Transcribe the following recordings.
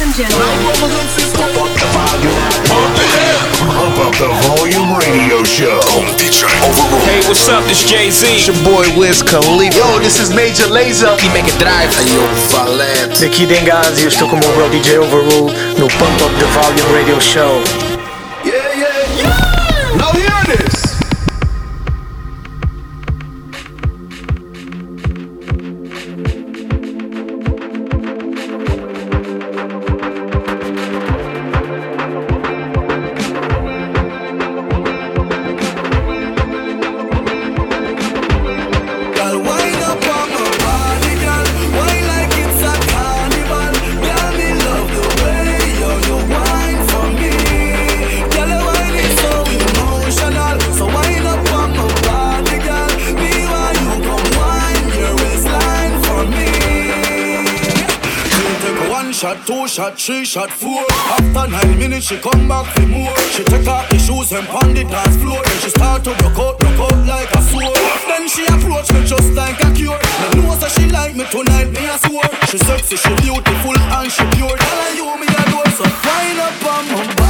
Ladies Hey, what's up? This Jay Z. It's your boy Wiz Khalifa. Yo, this is Major Lazer. make it Drive. Aí, yo, Valente. Aqui Dengazi, eu estou com o meu bro DJ Overrule no Pump Up the Volume Radio Show. Yeah, yeah, yeah! Now hear this! shot, two shot, three shot, four. After nine minutes, she come back for more. She take off the shoes and pound the dance floor. Then she start to broke out, broke out like a sword. Then she approach me just like a cure. Me know that she like me tonight, me a swear. She sexy, she beautiful and she pure. Tell her you me a door, so wind up on my.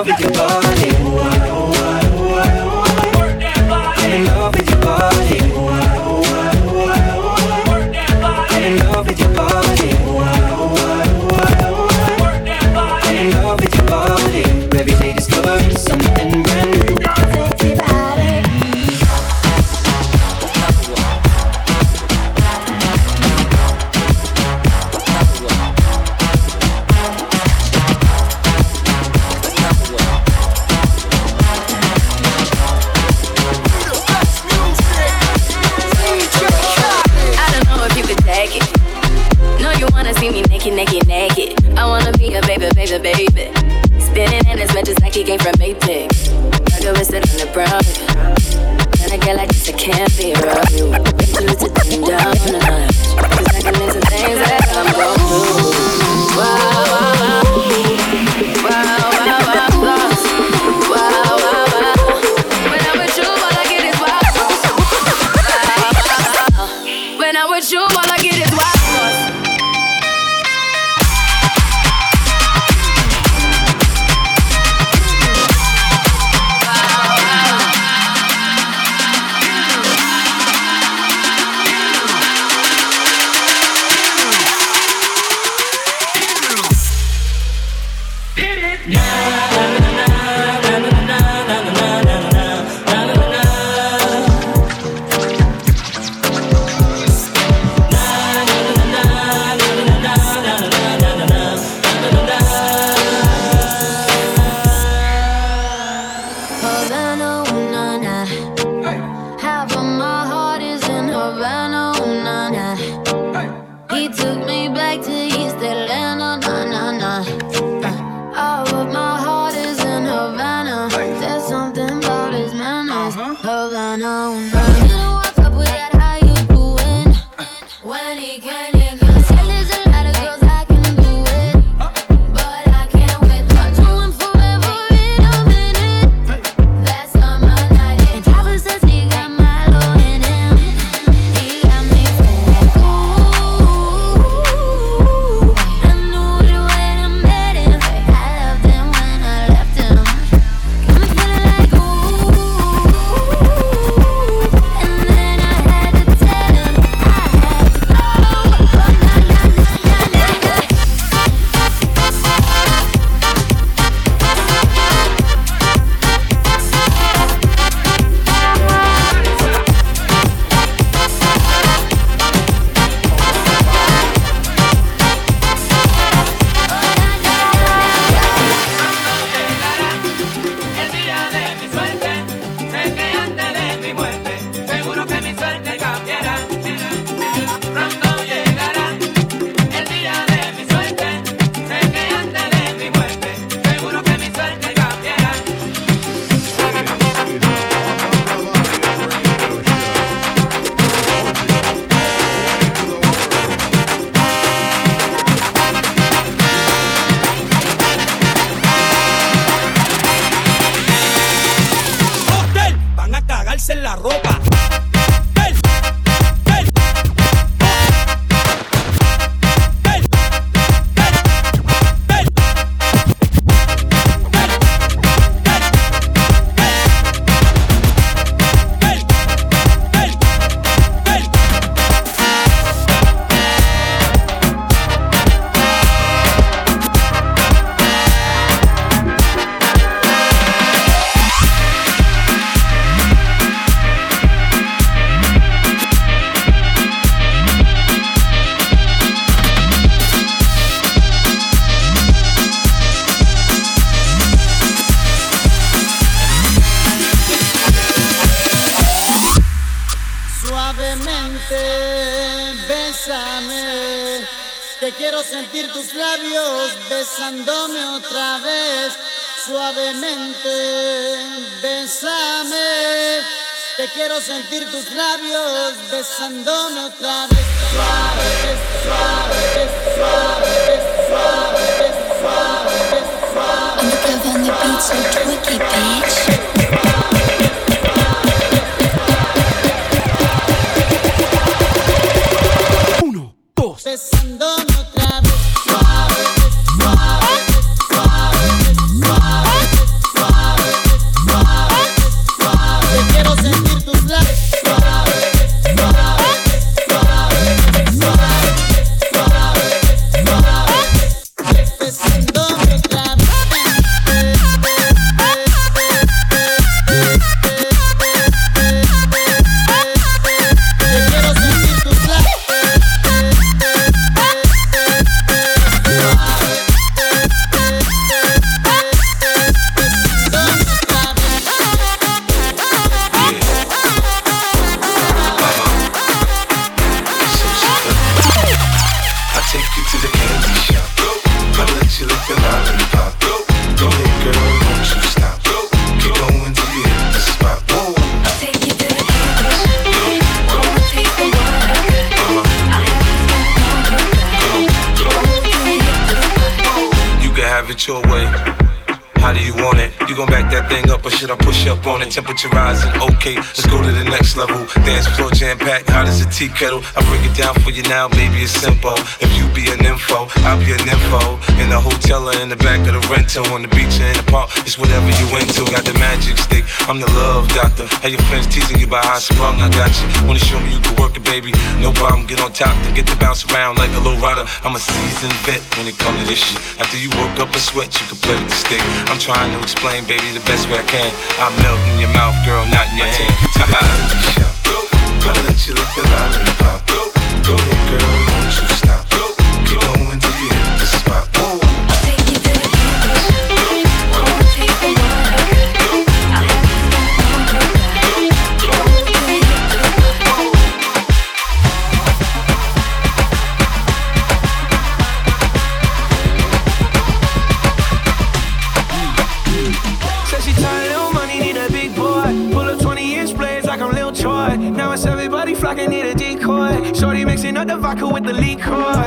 love can your. Te quiero sentir tus labios besándome otra vez, suavemente. Bésame. Te quiero sentir tus labios besándome otra vez, suave, suave, suave, suave, suave, suave. I'm the girl on the beat, so bitch. confesando way. How do you want it? You gon' back that thing up or should I push up on it? Temperature rising, okay, let's go to the next level. Dance floor jam packed, hot as a tea kettle. I break it down for you now, baby, it's simple. If you be an info, I'll be an info. In the hotel or in the back of the rental, on the beach or in the park, it's whatever you into. Got the magic stick, I'm the love doctor. Have your friends teasing you by I sprung, I got you. Wanna show me you can work it, baby? No problem, get on top, then get to bounce around like a low rider. I'm a seasoned vet when it comes to this shit. After you work up a sweat, you can play with the stick. I'm trying to explain, baby, the best way I can. I melt in your mouth, girl, not in your hand. I let you lick the lollipop. Go ahead, girl, don't you Up the vodka with the liquor.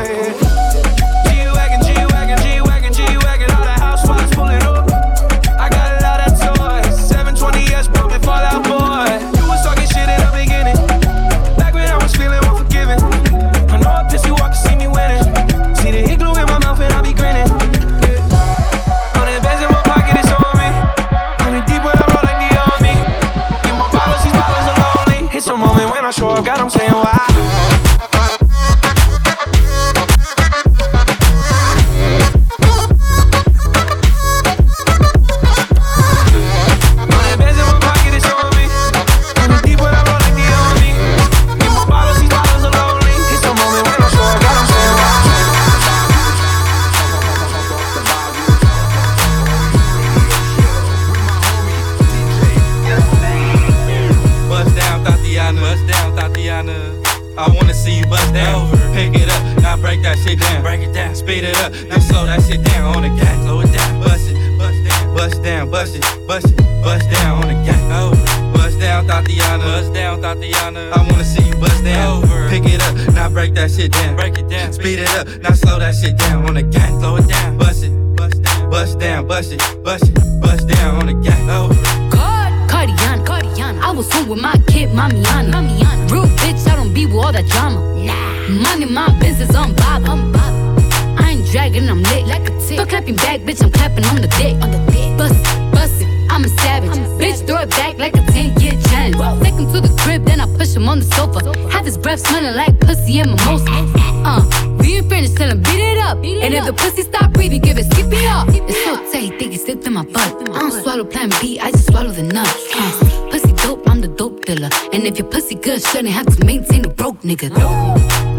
Him on the sofa. Have his breath smelling like pussy and mimosa. Uh, we ain't finished, tell him beat it up. and if the pussy stop breathing, give it skip it up. It's so tight, think it slipped in my butt. I don't swallow plan B, I just swallow the nuts. Uh, pussy dope, I'm the dope dealer. And if your pussy good, shouldn't have to maintain a broke nigga.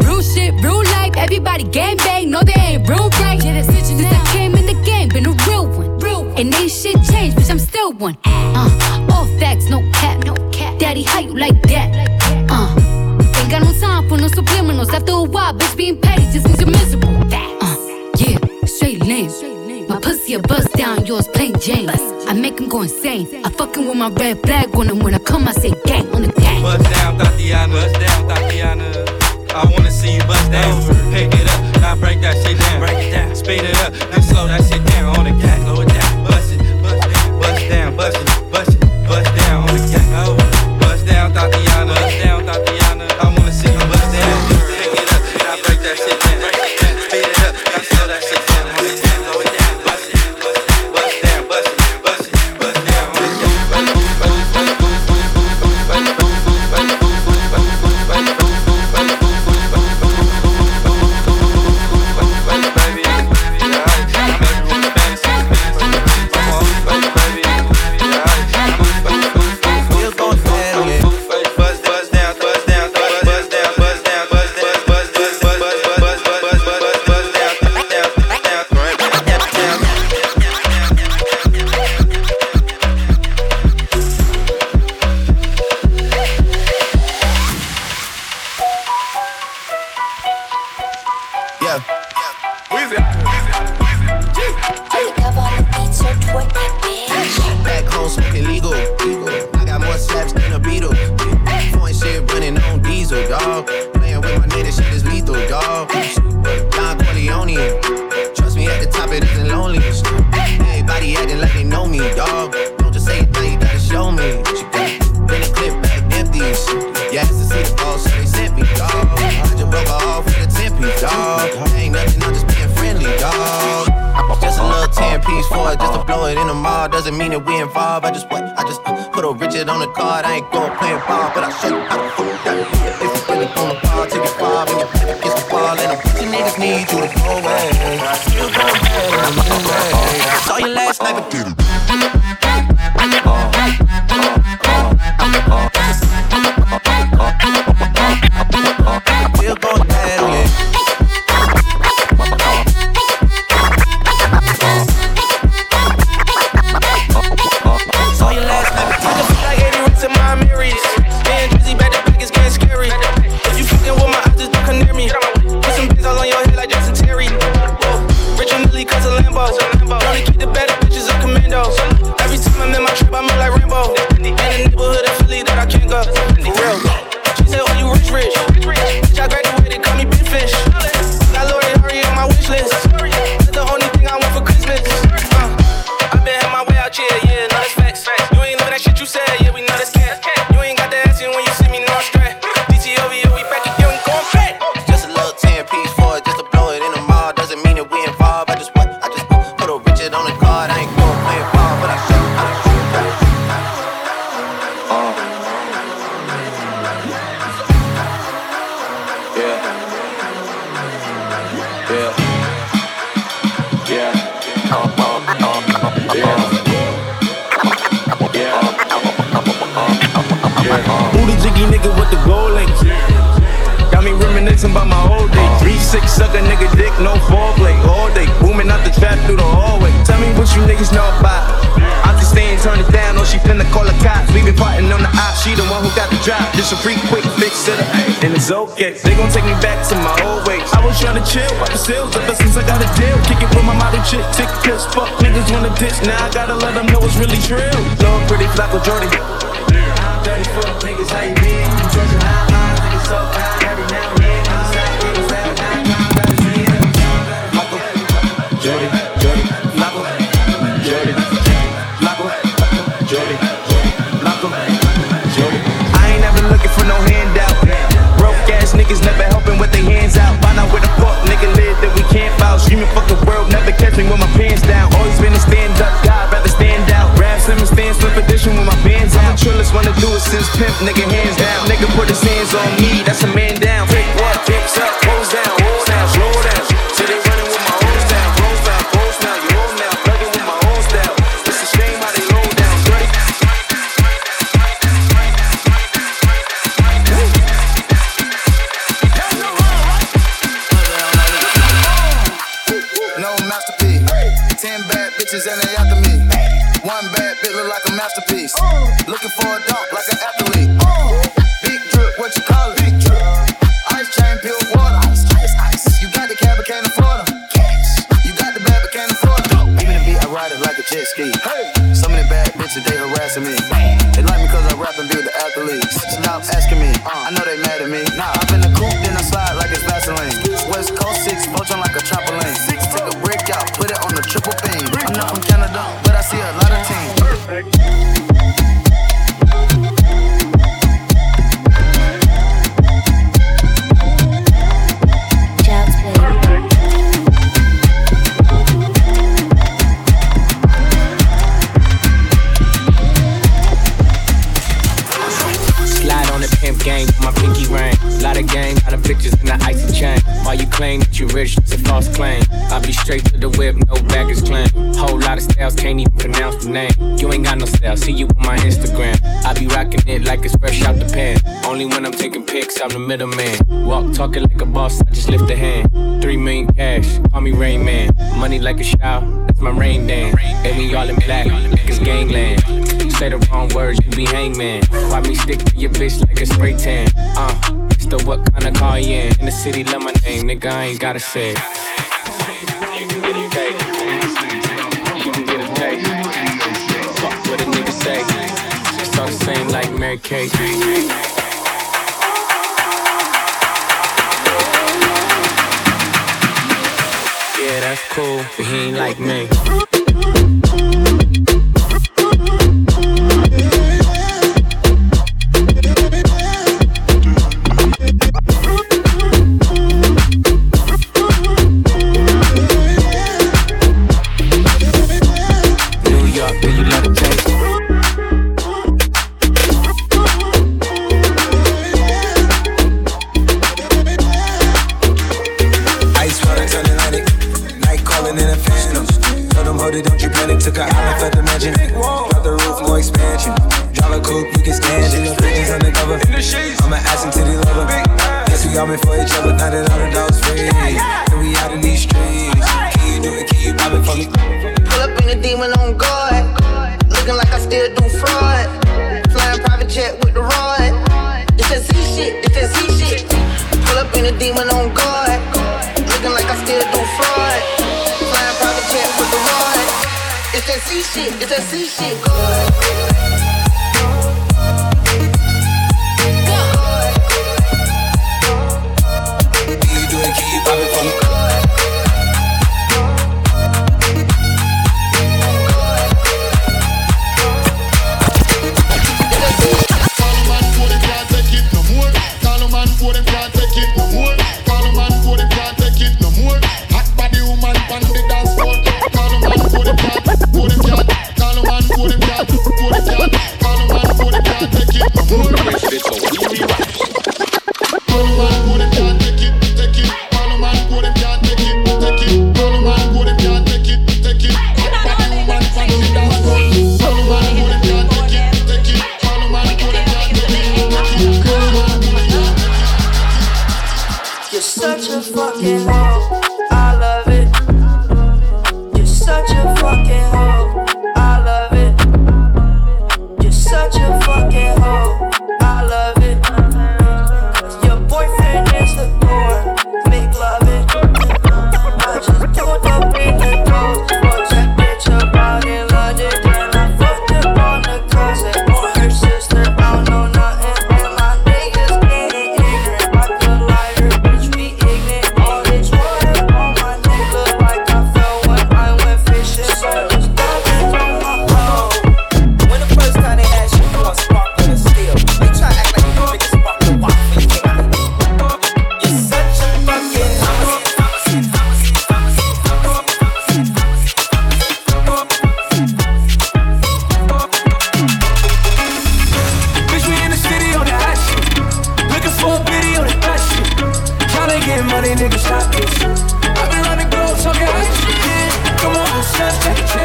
Real shit, real life, everybody gang bang, no they ain't real right. Yeah, that's it, Since I came in the game, been a real one. Real one. And ain't shit changed, bitch, I'm still one. Uh, all facts, no cap, no cap. Daddy, how you like that? After a while, Just being petty just means you're miserable. Uh, yeah, straight lame. My pussy a bust down, yours plain Jane. I make him go insane. I fucking with my red flag on him when I come, I say gang on the gang. Bust down, Tatiana. Bust down, Tatiana. I wanna see you bust down. Pick it up, now break that shit down. Break it down, speed it up, Back home smoking legal. I got more slaps than a beetle. Point shit running on diesel, dog. Playing with my nigga, shit is lethal, dog. Don Corleone. Trust me, at the top it isn't lonely. Everybody acting like they know me, dog. It, just to blow it in the mall. Doesn't mean that we involved. I just what? I just uh, put a Richard on the card. I ain't going playing ball, but I show you how to fuck that. If you really gonna ball, take it far, and you against the wall, and a bunch of niggas need you to go away. Still go anyway. Saw you last night, but didn't. Still put a Richard on the card. I ain't going playing ball, but I show you how to shoot that. Who the jiggy nigga with the gold links? Got about my old day. Three six suck a nigga dick, no foreplay. All day, booming out the trap through the hallway. Tell me what you niggas know about. I'm just staying, turn it down, or she finna call the cops. We been plotting on the op, she the one who got the drop. Just a free quick fix to the and it's okay. They gon' take me back to my old ways. I was tryna chill, pop the sales ever since I got a deal. Kick it with my model chick, tick piss, fuck niggas wanna ditch. Now I gotta let them know it's really true. Lord, pretty Flacco Jordy. Dirty fuck niggas, how you been? You Georgia wanna do it since pimp, nigga hands down. Nigga put his hands on me, that's a man down. name. You ain't got no style, see you on my Instagram. I be rocking it like it's fresh out the pan. Only when I'm taking pics, I'm the middleman. Walk talking like a boss, I just lift a hand. Three million cash, call me Rain Man. Money like a shower, that's my rain dance. And we all in black, like it's gangland. Say the wrong words, you be hangman. Why me stick to your bitch like a spray tan? Uh, it's what kind of car you in? In the city, love my name, nigga, I ain't gotta say. say. Same like Mary Kay. Yeah, that's cool, but he ain't like me. Check, check.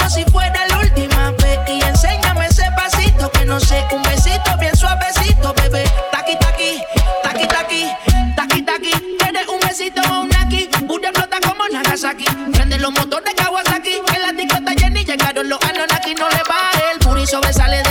besito que no sé, un besito bien suavecito, bebé. Taqui, taqui, taqui, taqui, taqui, taqui. Tienes un besito o un aquí, una explota como Nagasaki. Prende los motores de Kawasaki, en la disco está llegaron los Anunnaki. No le va el puri sobresale de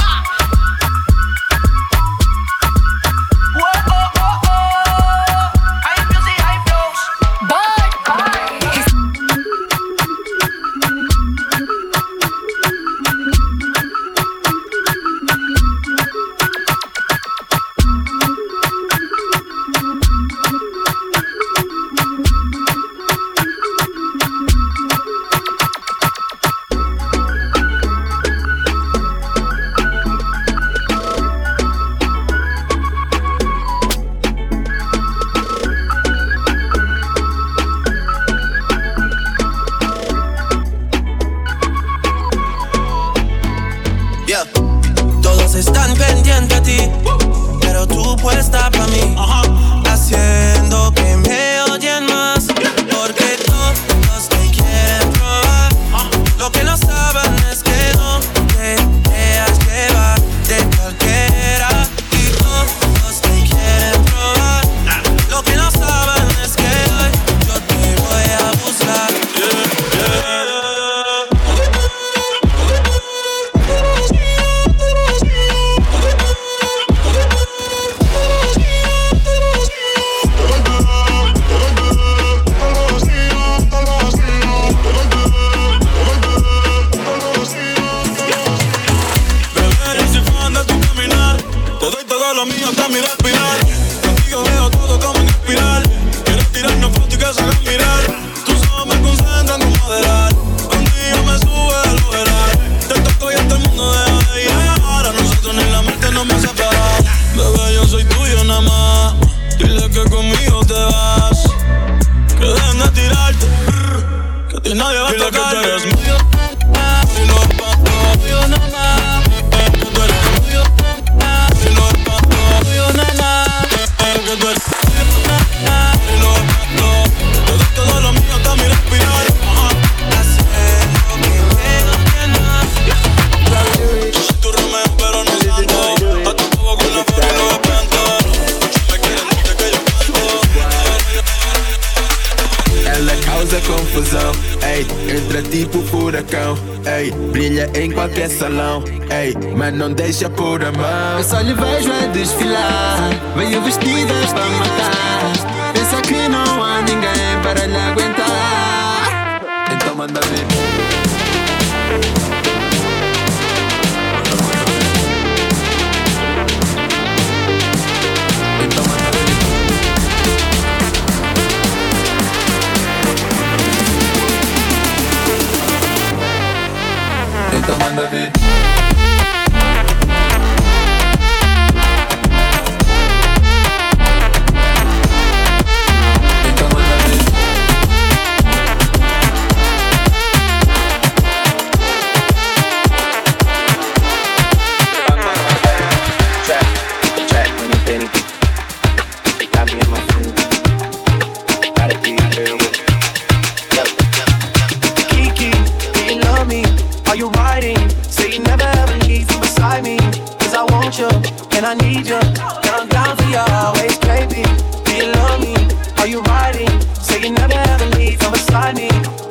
están pendientes a ti, pero tú puesta para mí. Así es. Veio vestidas para matar. Pensa que não há ninguém para lhe aguentar Então manda ver Então manda a ver Então manda a ver want you, and I need you. Now I'm down for you always, baby. Do you love me? Are you riding? Say you never ever leave from beside me.